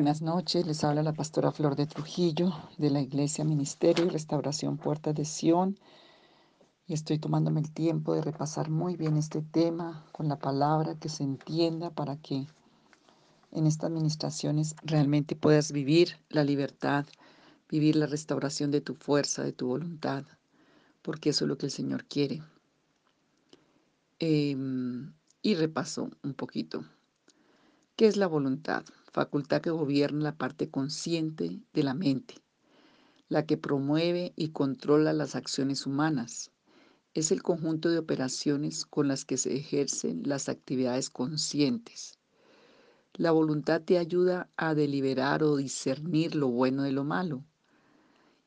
Buenas noches, les habla la pastora Flor de Trujillo de la Iglesia Ministerio y Restauración Puertas de Sion. Y estoy tomándome el tiempo de repasar muy bien este tema con la palabra que se entienda para que en estas administraciones realmente puedas vivir la libertad, vivir la restauración de tu fuerza, de tu voluntad, porque eso es lo que el Señor quiere. Em, y repaso un poquito. ¿Qué es la voluntad? Facultad que gobierna la parte consciente de la mente, la que promueve y controla las acciones humanas. Es el conjunto de operaciones con las que se ejercen las actividades conscientes. La voluntad te ayuda a deliberar o discernir lo bueno de lo malo.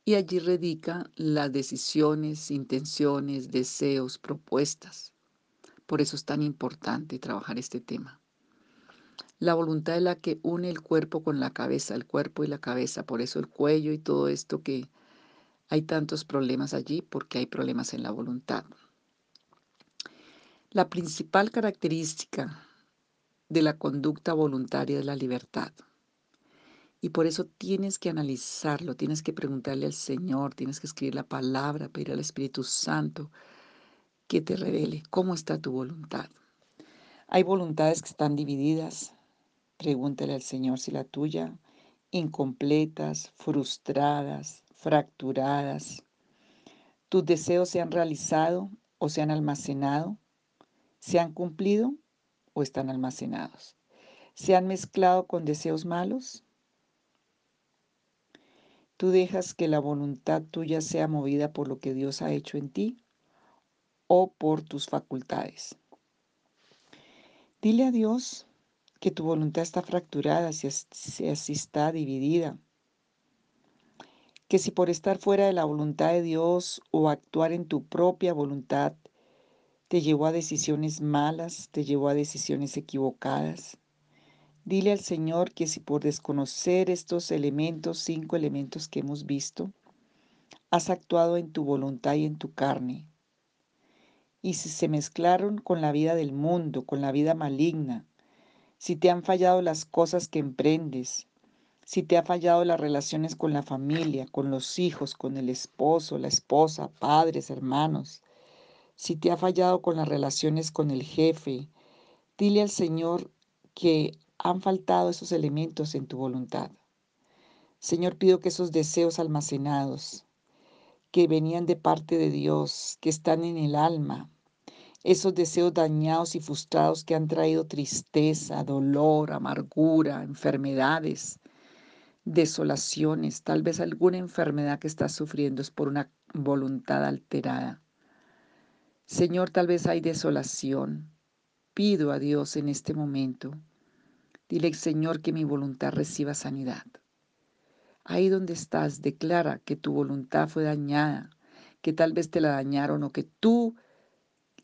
Y allí radica las decisiones, intenciones, deseos, propuestas. Por eso es tan importante trabajar este tema. La voluntad es la que une el cuerpo con la cabeza, el cuerpo y la cabeza, por eso el cuello y todo esto que hay tantos problemas allí, porque hay problemas en la voluntad. La principal característica de la conducta voluntaria es la libertad. Y por eso tienes que analizarlo, tienes que preguntarle al Señor, tienes que escribir la palabra, pedir al Espíritu Santo que te revele cómo está tu voluntad. Hay voluntades que están divididas, Pregúntale al Señor si la tuya, incompletas, frustradas, fracturadas, tus deseos se han realizado o se han almacenado, se han cumplido o están almacenados, se han mezclado con deseos malos. Tú dejas que la voluntad tuya sea movida por lo que Dios ha hecho en ti o por tus facultades. Dile a Dios que tu voluntad está fracturada, si, así está dividida. Que si por estar fuera de la voluntad de Dios o actuar en tu propia voluntad te llevó a decisiones malas, te llevó a decisiones equivocadas. Dile al Señor que si por desconocer estos elementos, cinco elementos que hemos visto, has actuado en tu voluntad y en tu carne, y si se mezclaron con la vida del mundo, con la vida maligna, si te han fallado las cosas que emprendes, si te ha fallado las relaciones con la familia, con los hijos, con el esposo, la esposa, padres, hermanos, si te ha fallado con las relaciones con el jefe, dile al Señor que han faltado esos elementos en tu voluntad. Señor, pido que esos deseos almacenados, que venían de parte de Dios, que están en el alma, esos deseos dañados y frustrados que han traído tristeza, dolor, amargura, enfermedades, desolaciones, tal vez alguna enfermedad que estás sufriendo es por una voluntad alterada. Señor, tal vez hay desolación. Pido a Dios en este momento. Dile, Señor, que mi voluntad reciba sanidad. Ahí donde estás, declara que tu voluntad fue dañada, que tal vez te la dañaron o que tú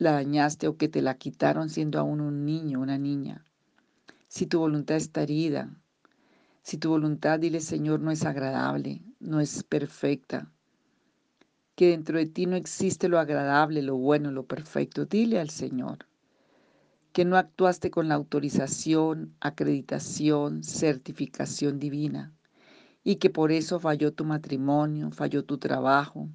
la dañaste o que te la quitaron siendo aún un niño, una niña. Si tu voluntad está herida, si tu voluntad, dile Señor, no es agradable, no es perfecta, que dentro de ti no existe lo agradable, lo bueno, lo perfecto, dile al Señor que no actuaste con la autorización, acreditación, certificación divina y que por eso falló tu matrimonio, falló tu trabajo,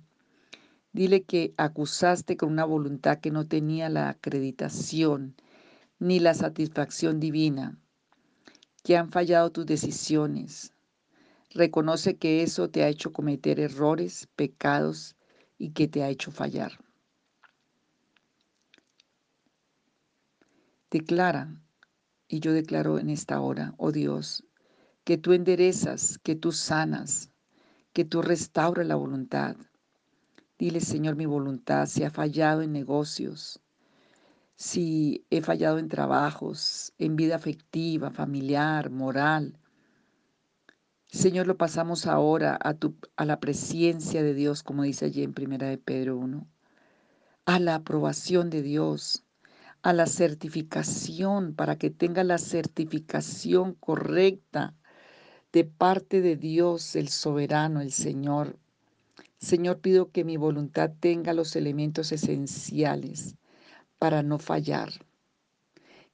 Dile que acusaste con una voluntad que no tenía la acreditación ni la satisfacción divina, que han fallado tus decisiones. Reconoce que eso te ha hecho cometer errores, pecados y que te ha hecho fallar. Declara, y yo declaro en esta hora, oh Dios, que tú enderezas, que tú sanas, que tú restauras la voluntad, Dile, Señor, mi voluntad, si ha fallado en negocios, si he fallado en trabajos, en vida afectiva, familiar, moral. Señor, lo pasamos ahora a, tu, a la presencia de Dios, como dice allí en Primera de Pedro 1, a la aprobación de Dios, a la certificación, para que tenga la certificación correcta de parte de Dios, el soberano, el Señor, Señor, pido que mi voluntad tenga los elementos esenciales para no fallar.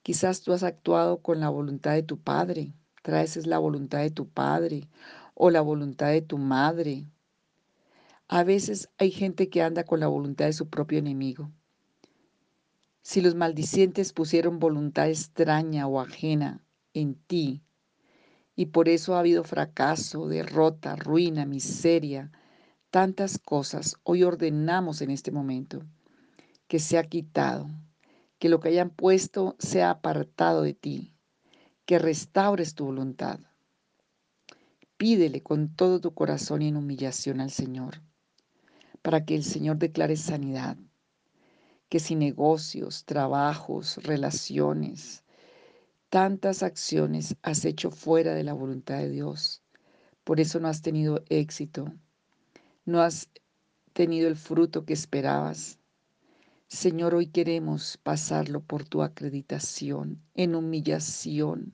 Quizás tú has actuado con la voluntad de tu padre, traes la voluntad de tu padre o la voluntad de tu madre. A veces hay gente que anda con la voluntad de su propio enemigo. Si los maldicientes pusieron voluntad extraña o ajena en ti, y por eso ha habido fracaso, derrota, ruina, miseria, tantas cosas, hoy ordenamos en este momento que sea quitado, que lo que hayan puesto sea apartado de ti, que restaures tu voluntad. Pídele con todo tu corazón y en humillación al Señor, para que el Señor declare sanidad, que si negocios, trabajos, relaciones, tantas acciones has hecho fuera de la voluntad de Dios, por eso no has tenido éxito, no has tenido el fruto que esperabas. Señor, hoy queremos pasarlo por tu acreditación, en humillación,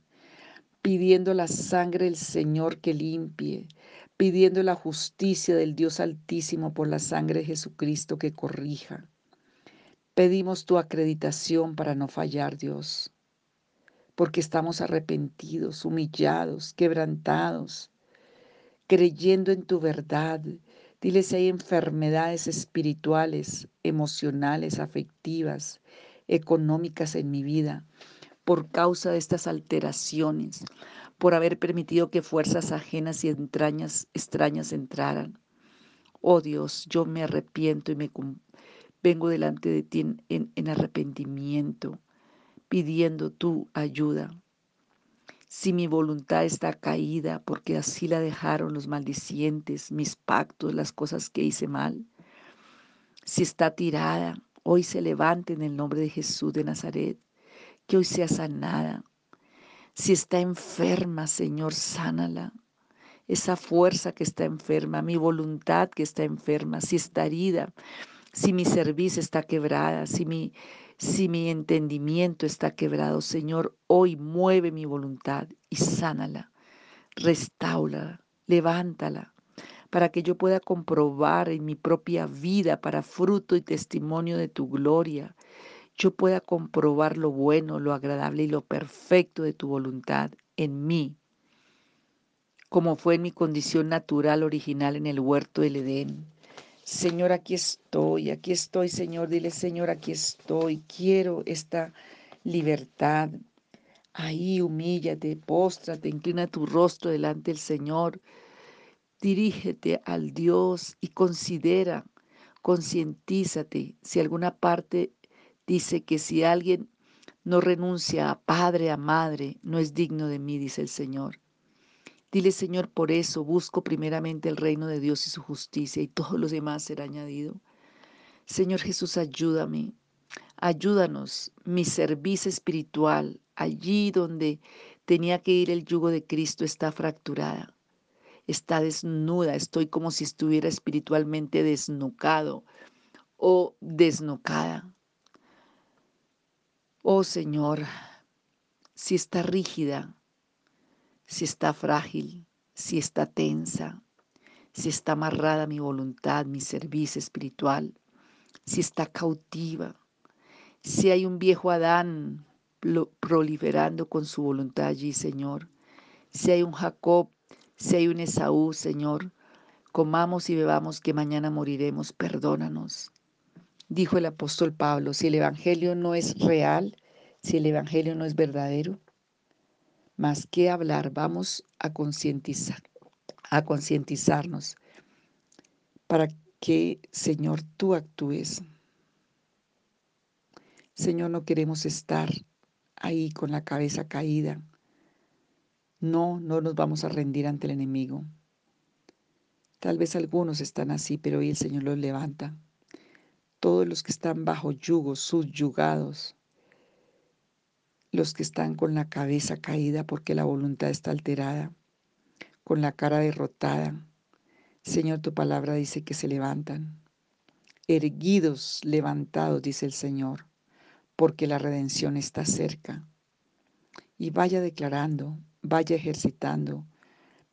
pidiendo la sangre del Señor que limpie, pidiendo la justicia del Dios Altísimo por la sangre de Jesucristo que corrija. Pedimos tu acreditación para no fallar, Dios, porque estamos arrepentidos, humillados, quebrantados, creyendo en tu verdad. Dile si hay enfermedades espirituales, emocionales, afectivas, económicas en mi vida por causa de estas alteraciones, por haber permitido que fuerzas ajenas y entrañas extrañas entraran. Oh Dios, yo me arrepiento y me vengo delante de ti en, en arrepentimiento, pidiendo tu ayuda. Si mi voluntad está caída, porque así la dejaron los maldicientes, mis pactos, las cosas que hice mal, si está tirada, hoy se levante en el nombre de Jesús de Nazaret que hoy sea sanada. Si está enferma, Señor, sánala. Esa fuerza que está enferma, mi voluntad que está enferma, si está herida, si mi servicio está quebrada, si mi, si mi entendimiento está quebrado, Señor, hoy mueve mi voluntad y sánala, restaura, levántala, para que yo pueda comprobar en mi propia vida para fruto y testimonio de tu gloria yo pueda comprobar lo bueno, lo agradable y lo perfecto de tu voluntad en mí, como fue en mi condición natural original en el huerto del Edén. Señor, aquí estoy, aquí estoy, Señor. Dile, Señor, aquí estoy. Quiero esta libertad. Ahí humíllate, póstrate, inclina tu rostro delante del Señor. Dirígete al Dios y considera, concientízate si alguna parte dice que si alguien no renuncia a padre, a madre, no es digno de mí, dice el Señor. Dile, Señor, por eso busco primeramente el reino de Dios y su justicia y todo lo demás será añadido. Señor Jesús, ayúdame, ayúdanos, mi servicio espiritual, allí donde tenía que ir el yugo de Cristo está fracturada, está desnuda, estoy como si estuviera espiritualmente desnucado o desnucada. Oh Señor, si está rígida, si está frágil, si está tensa, si está amarrada mi voluntad, mi servicio espiritual, si está cautiva, si hay un viejo Adán proliferando con su voluntad allí, Señor, si hay un Jacob, si hay un Esaú, Señor, comamos y bebamos que mañana moriremos, perdónanos. Dijo el apóstol Pablo, si el Evangelio no es real, si el Evangelio no es verdadero, más que hablar, vamos a concientizar, a concientizarnos para que, Señor, tú actúes. Señor, no queremos estar ahí con la cabeza caída. No, no nos vamos a rendir ante el enemigo. Tal vez algunos están así, pero hoy el Señor los levanta todos los que están bajo yugo, subyugados, los que están con la cabeza caída porque la voluntad está alterada, con la cara derrotada. Señor, tu palabra dice que se levantan, erguidos, levantados, dice el Señor, porque la redención está cerca. Y vaya declarando, vaya ejercitando,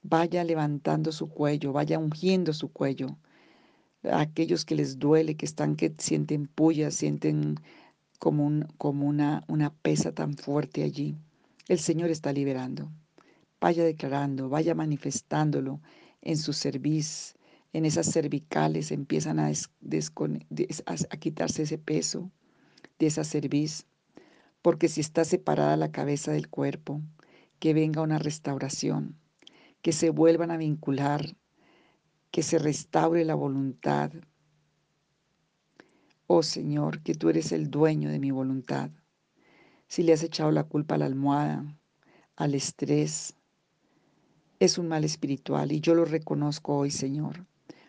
vaya levantando su cuello, vaya ungiendo su cuello, aquellos que les duele, que están, que sienten pullas, sienten como, como una, una pesa tan fuerte allí. El Señor está liberando. vaya declarando, vaya manifestándolo en su cerviz, en esas cervicales empiezan a, a quitarse ese peso de esa cerviz, porque si está separada la cabeza del cuerpo, que venga una restauración, que se vuelvan a vincular, que se restaure la voluntad. Oh Señor, que tú eres el dueño de mi voluntad. Si le has echado la culpa a la almohada, al estrés, es un mal espiritual y yo lo reconozco hoy, Señor,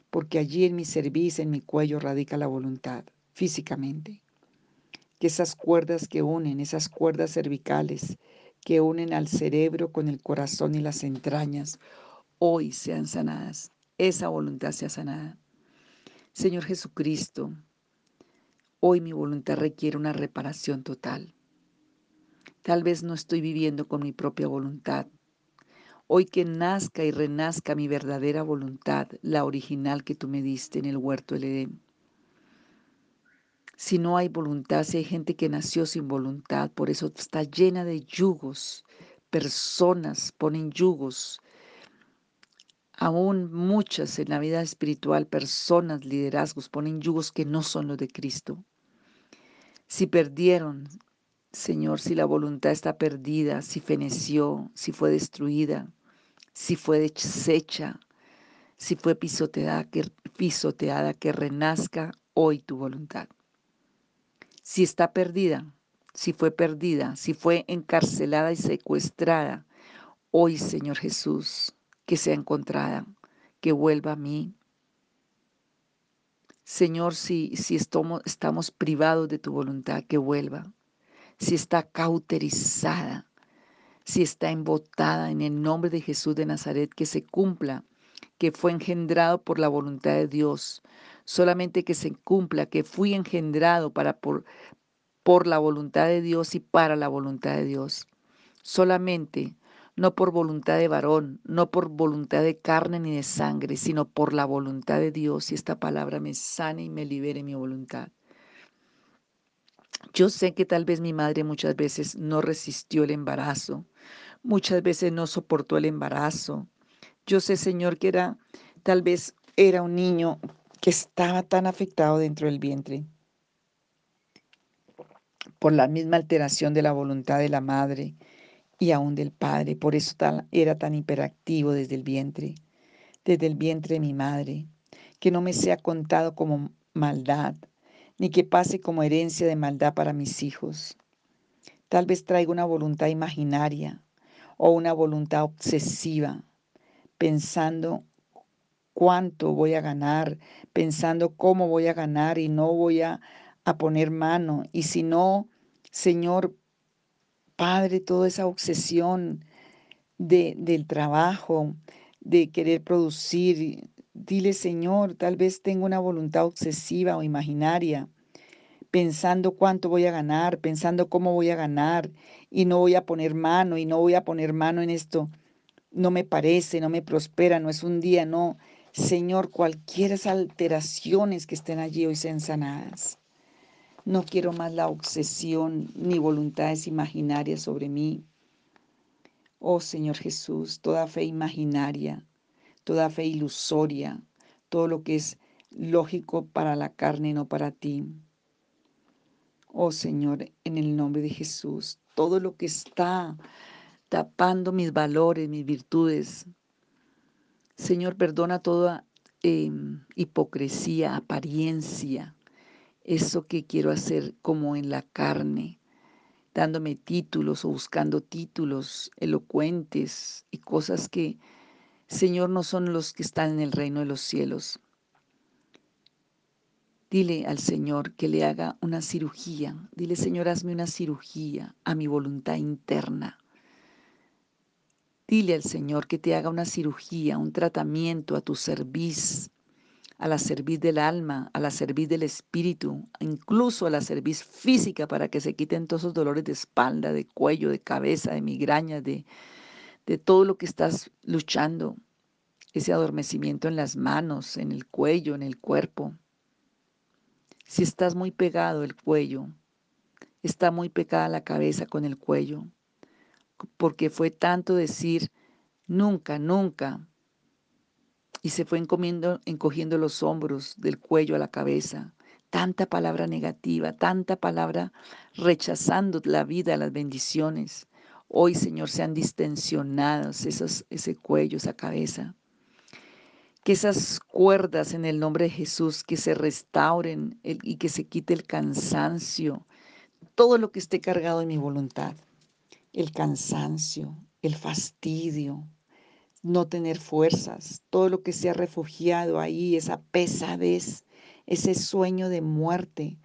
porque allí en mi cerviz, en mi cuello radica la voluntad, físicamente. Que esas cuerdas que unen, esas cuerdas cervicales que unen al cerebro con el corazón y las entrañas, hoy sean sanadas, esa voluntad sea sanada. Señor Jesucristo, hoy mi voluntad requiere una reparación total. Tal vez no estoy viviendo con mi propia voluntad. Hoy que nazca y renazca mi verdadera voluntad, la original que tú me diste en el huerto del Edén. Si no hay voluntad, si hay gente que nació sin voluntad, por eso está llena de yugos, personas ponen yugos, aún muchas en la vida espiritual, personas, liderazgos, ponen yugos que no son los de Cristo. Si perdieron Señor, si la voluntad está perdida, si feneció, si fue destruida, si fue deshecha, si fue pisoteada que, pisoteada, que renazca hoy tu voluntad. Si está perdida, si fue perdida, si fue encarcelada y secuestrada, hoy, Señor Jesús, que sea encontrada, que vuelva a mí. Señor, si, si estamos, privados de tu voluntad, que vuelva si está cauterizada, si está embotada en el nombre de Jesús de Nazaret, que se cumpla, que fue engendrado por la voluntad de Dios, solamente que se cumpla, que fui engendrado para por, por la voluntad de Dios y para la voluntad de Dios. Solamente, no por voluntad de varón, no por voluntad de carne ni de sangre, sino por la voluntad de Dios y esta palabra me sane y me libere mi voluntad. Yo sé que tal vez mi madre muchas veces no resistió el embarazo, muchas veces no soportó el embarazo. Yo sé, Señor, que era tal vez era un niño que estaba tan afectado dentro del vientre por la misma alteración de la voluntad de la madre y aún del padre. Por eso era tan hiperactivo desde el vientre, desde el vientre de mi madre, que no me sea contado como maldad, ni que pase como herencia de maldad para mis hijos. Tal vez traiga una voluntad imaginaria o una voluntad obsesiva, pensando cuánto voy a ganar, pensando cómo voy a ganar y no voy a, a poner mano. Y si no, Señor, Padre, toda esa obsesión de, del trabajo, de querer producir, Dile, Señor, tal vez tengo una voluntad obsesiva o imaginaria, pensando cuánto voy a ganar, pensando cómo voy a ganar, y no voy a poner mano, y no voy a poner mano en esto. No me parece, no me prospera, no es un día, no. Señor, cualquiera alteraciones que estén allí hoy sean sanadas. No quiero más la obsesión ni voluntades imaginarias sobre mí. Oh Señor Jesús, toda fe imaginaria, toda fe ilusoria, todo lo que es lógico para la carne, no para ti. Oh Señor, en el nombre de Jesús, todo lo que está tapando mis valores, mis virtudes. Señor, perdona toda em, hipocresía, apariencia, eso que quiero hacer como en la carne, dándome títulos o buscando títulos elocuentes y cosas que Señor, no son los que están en el reino de los cielos. Dile al Señor que le haga una cirugía. Dile, Señor, hazme una cirugía a mi voluntad interna. Dile al Señor que te haga una cirugía, un tratamiento a tu servicio, a la serviz del alma, a la serviz del espíritu, incluso a la serviz física para que se quiten todos esos dolores de espalda, de cuello, de cabeza, de migrañas, de, de todo lo que estás luchando, ese adormecimiento en las manos, en el cuello, en el cuerpo. Si estás muy pegado el cuello, está muy pegada la cabeza con el cuello, porque fue tanto decir, Nunca, nunca. Y se fue encomiendo, encogiendo los hombros del cuello a la cabeza. Tanta palabra negativa, tanta palabra rechazando la vida, las bendiciones. Hoy, Señor, sean distensionados esos, ese cuello, esa cabeza. Que esas cuerdas en el nombre de Jesús, que se restauren y que se quite el cansancio, todo lo que esté cargado en mi voluntad, el cansancio, el fastidio, no tener fuerzas, todo lo que se ha refugiado ahí, esa pesadez, ese sueño de muerte,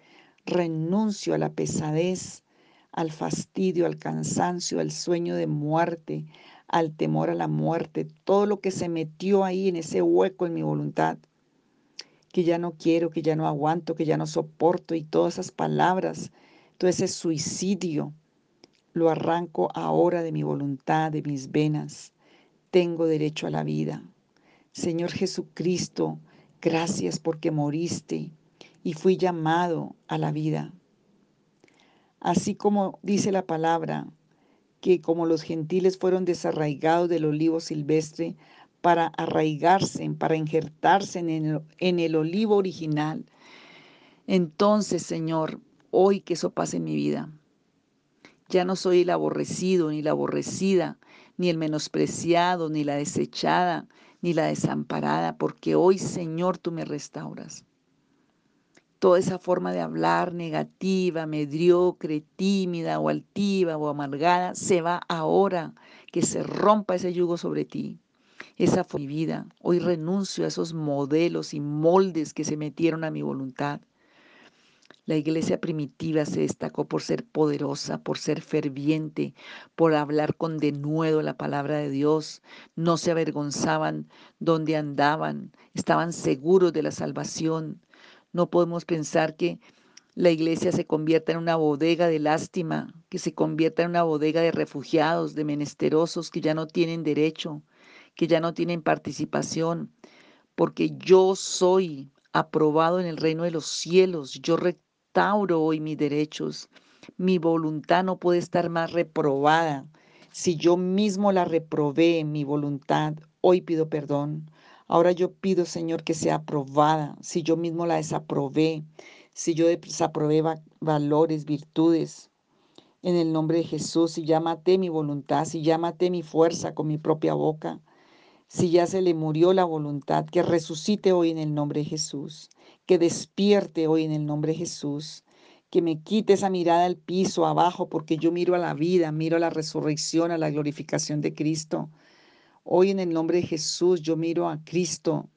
renuncio a la pesadez, al fastidio, al cansancio, al sueño de muerte, al temor a la muerte, todo lo que se metió ahí en ese hueco en mi voluntad, que ya no quiero, que ya no aguanto, que ya no soporto y todas esas palabras, todo ese suicidio, lo arranco ahora de mi voluntad, de mis venas. Tengo derecho a la vida. Señor Jesucristo, gracias porque moriste y fui llamado a la vida. Así como dice la palabra, que como los gentiles fueron desarraigados del olivo silvestre para arraigarse, para injertarse en el, en el olivo original, entonces, Señor, hoy que eso pase en mi vida. Ya no soy el aborrecido ni la aborrecida, ni el menospreciado, ni la desechada, ni la desamparada, porque hoy, Señor, tú me restauras toda esa forma de hablar negativa, mediocre, tímida o altiva o amargada, se va ahora, que se rompa ese yugo sobre ti. Esa fue mi vida. Hoy renuncio a esos modelos y moldes que se metieron a mi voluntad. La iglesia primitiva se destacó por ser poderosa, por ser ferviente, por hablar con denuedo la palabra de Dios. No se avergonzaban donde andaban, estaban seguros de la salvación. No podemos pensar que la iglesia se convierta en una bodega de lástima, que se convierta en una bodega de refugiados, de menesterosos que ya no tienen derecho, que ya no tienen participación, porque yo soy aprobado en el reino de los cielos, yo restauro hoy mis derechos, mi voluntad no puede estar más reprobada. Si yo mismo la reprobé, mi voluntad, hoy pido perdón. Ahora yo pido, Señor, que sea aprobada. Si yo mismo la desaprobé, si yo desaprobé valores, virtudes, en el nombre de Jesús, si ya mi voluntad, si ya mi fuerza con mi propia boca, si ya se le murió la voluntad, que resucite hoy en el nombre de Jesús, que despierte hoy en el nombre de Jesús, que me quite esa mirada al piso, abajo, porque yo miro a la vida, miro a la resurrección, a la glorificación de Cristo. Hoy en el nombre de Jesús yo miro a Cristo.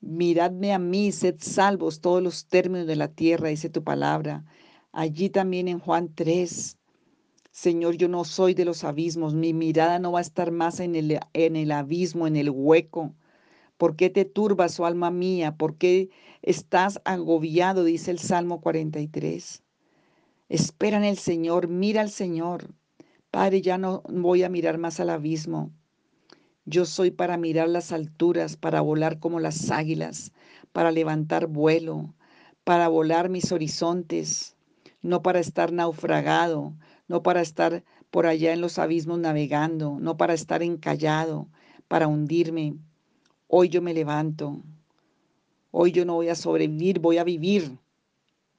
Miradme a mí, sed salvos todos los términos de la tierra, dice tu palabra. Allí también en Juan 3. Señor, yo no soy de los abismos, mi mirada no va a estar más en el, en el abismo, en el hueco. ¿Por qué te turbas, oh alma mía? ¿Por qué estás agobiado? Dice el Salmo 43. Espera en el Señor, mira al Señor. Padre, ya no voy a mirar más al abismo. Yo soy para mirar las alturas, para volar como las águilas, para levantar vuelo, para volar mis horizontes, no para estar naufragado, no para estar por allá en los abismos navegando, no para estar encallado, para hundirme. Hoy yo me levanto. Hoy yo no voy a sobrevivir, voy a vivir.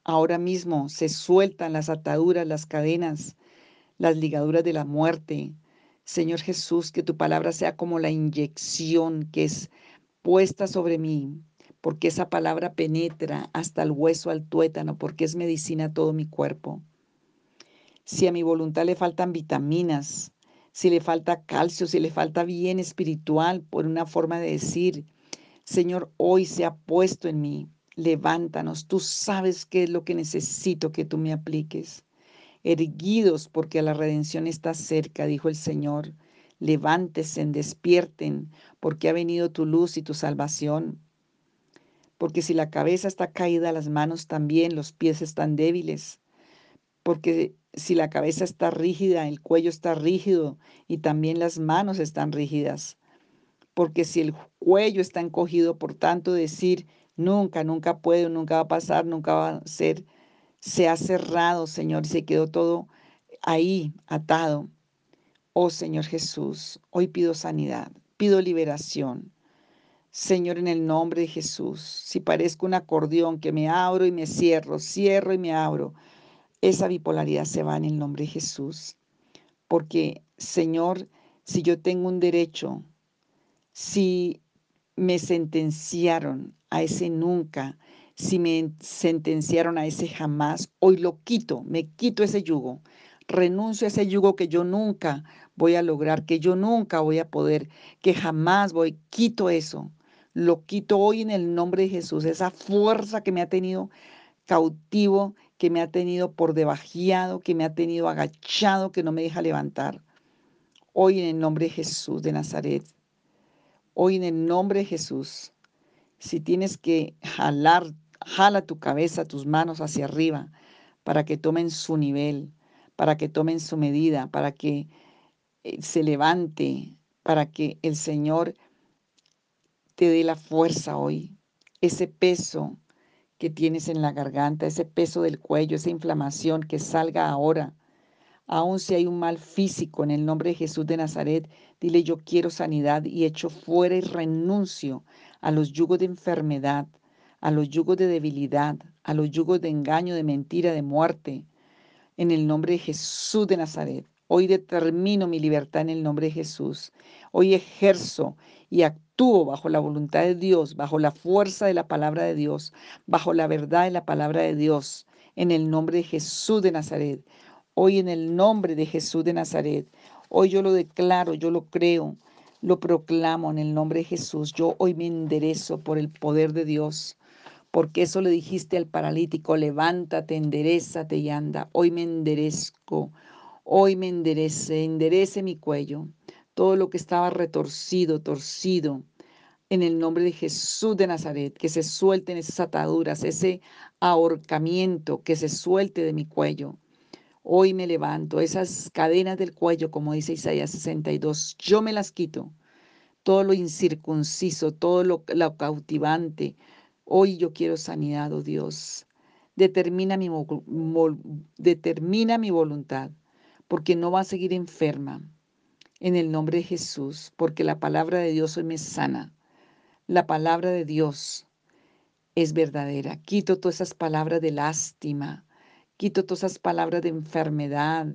Ahora mismo se sueltan las ataduras, las cadenas, las ligaduras de la muerte, Señor Jesús, que tu palabra sea como la inyección que es puesta sobre mí, porque esa palabra penetra hasta el hueso, al tuétano, porque es medicina todo mi cuerpo. Si a mi voluntad le faltan vitaminas, si le falta calcio, si le falta bien espiritual, por una forma de decir, Señor, hoy se ha puesto en mí, levántanos, tú sabes qué es lo que necesito que tú me apliques erguidos porque la redención está cerca, dijo el Señor. Levántese, despierten, porque ha venido tu luz y tu salvación. Porque si la cabeza está caída, las manos también, los pies están débiles. Porque si la cabeza está rígida, el cuello está rígido y también las manos están rígidas. Porque si el cuello está encogido, por tanto decir, nunca, nunca puedo, nunca va a pasar, nunca va a ser, se ha cerrado, Señor, y se quedó todo ahí atado. Oh Señor Jesús, hoy pido sanidad. pido liberación. Señor, en el nombre de Jesús, si parezco un acordeón que me abro y me cierro, cierro y me abro, esa bipolaridad se va en el nombre de Jesús. Porque, Señor, si yo tengo un derecho, si me sentenciaron a ese nunca, si me sentenciaron a ese jamás, hoy lo quito, me quito ese yugo, renuncio a ese yugo que yo nunca voy a lograr, que yo nunca voy a poder, que jamás voy, quito eso lo quito hoy en el nombre de Jesús. Esa fuerza que me ha tenido cautivo, que me ha tenido por debajeado, que me ha tenido agachado, que no me deja levantar. Hoy en el nombre de Jesús de Nazaret. Hoy en el nombre de Jesús. Si tienes que jalar, jala tu cabeza, tus manos hacia arriba para que tomen su nivel, para que tomen su medida, para que eh, se levante, para que el Señor te dé la fuerza hoy, ese peso que tienes en la garganta, ese peso del cuello, esa inflamación que salga ahora. Aun si hay un mal físico en el nombre de Jesús de Nazaret, dile yo quiero sanidad y echo fuera y renuncio a los yugos de enfermedad, a los yugos de debilidad, a los yugos de engaño, de mentira, de muerte. En el nombre de Jesús de Nazaret. Hoy determino mi libertad en el nombre de Jesús. Hoy ejerzo y actúo bajo la voluntad de Dios, bajo la fuerza de la palabra de Dios, bajo la verdad de la palabra de Dios, en el nombre de Jesús de Nazaret. Hoy en el nombre de Jesús de Nazaret. Hoy yo lo declaro, yo lo creo, lo proclamo en el nombre de Jesús. Yo hoy me enderezo por el poder de Dios. Porque eso le dijiste al paralítico, levántate, enderezate y anda. Hoy me enderezco Hoy me enderece, enderece mi cuello, todo lo que estaba retorcido, torcido, en el nombre de Jesús de Nazaret, que se suelten esas ataduras, ese ahorcamiento, que se suelte de mi cuello. Hoy me levanto, esas cadenas del cuello, como dice Isaías 62, yo me las quito. Todo lo incircunciso, todo lo, lo cautivante. Hoy yo quiero sanidad, oh Dios. Determina mi, determina mi voluntad porque no va a seguir enferma. En el nombre de Jesús, porque la palabra de Dios hoy me sana. La palabra de Dios es verdadera. Quito todas esas palabras de lástima, quito todas esas palabras de enfermedad,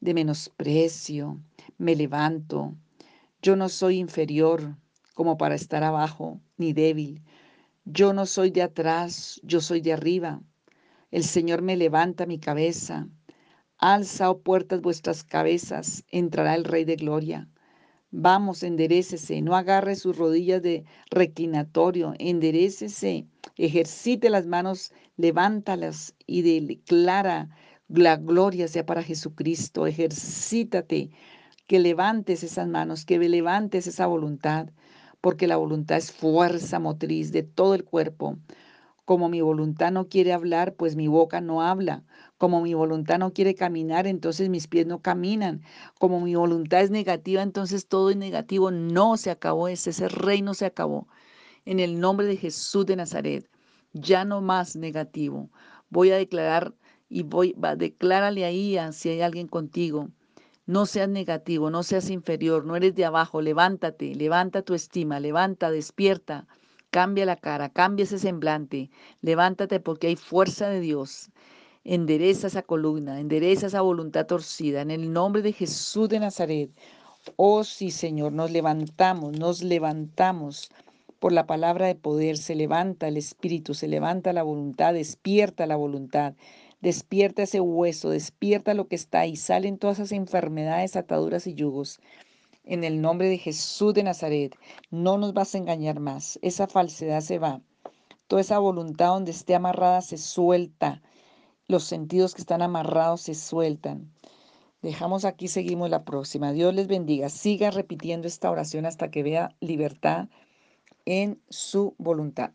de menosprecio. Me levanto. Yo no soy inferior como para estar abajo, ni débil. Yo no soy de atrás, yo soy de arriba. El Señor me levanta mi cabeza. Alza, oh puertas, vuestras cabezas, entrará el Rey de Gloria. Vamos, enderecese, no agarre sus rodillas de reclinatorio, enderecese, ejercite las manos, levántalas y declara, la gloria sea para Jesucristo, ejercítate, que levantes esas manos, que levantes esa voluntad, porque la voluntad es fuerza motriz de todo el cuerpo. Como mi voluntad no quiere hablar, pues mi boca no habla. Como mi voluntad no quiere caminar, entonces mis pies no caminan. Como mi voluntad es negativa, entonces todo es negativo. No se acabó ese, reino se acabó. En el nombre de Jesús de Nazaret, ya no más negativo. Voy a declarar y voy, a declárale ahí si hay alguien contigo. No seas negativo, no seas inferior, no eres de abajo, levántate, levanta tu estima, levanta, despierta. Cambia la cara, cambia ese semblante, levántate porque hay fuerza de Dios. Endereza esa columna, endereza esa voluntad torcida en el nombre de Jesús de Nazaret. Oh sí, Señor, nos levantamos, nos levantamos por la palabra de poder. Se levanta el espíritu, se levanta la voluntad, despierta la voluntad, despierta ese hueso, despierta lo que está ahí. Salen todas esas enfermedades, ataduras y yugos. En el nombre de Jesús de Nazaret, no nos vas a engañar más. Esa falsedad se va. Toda esa voluntad donde esté amarrada se suelta. Los sentidos que están amarrados se sueltan. Dejamos aquí, seguimos la próxima. Dios les bendiga. Siga repitiendo esta oración hasta que vea libertad en su voluntad.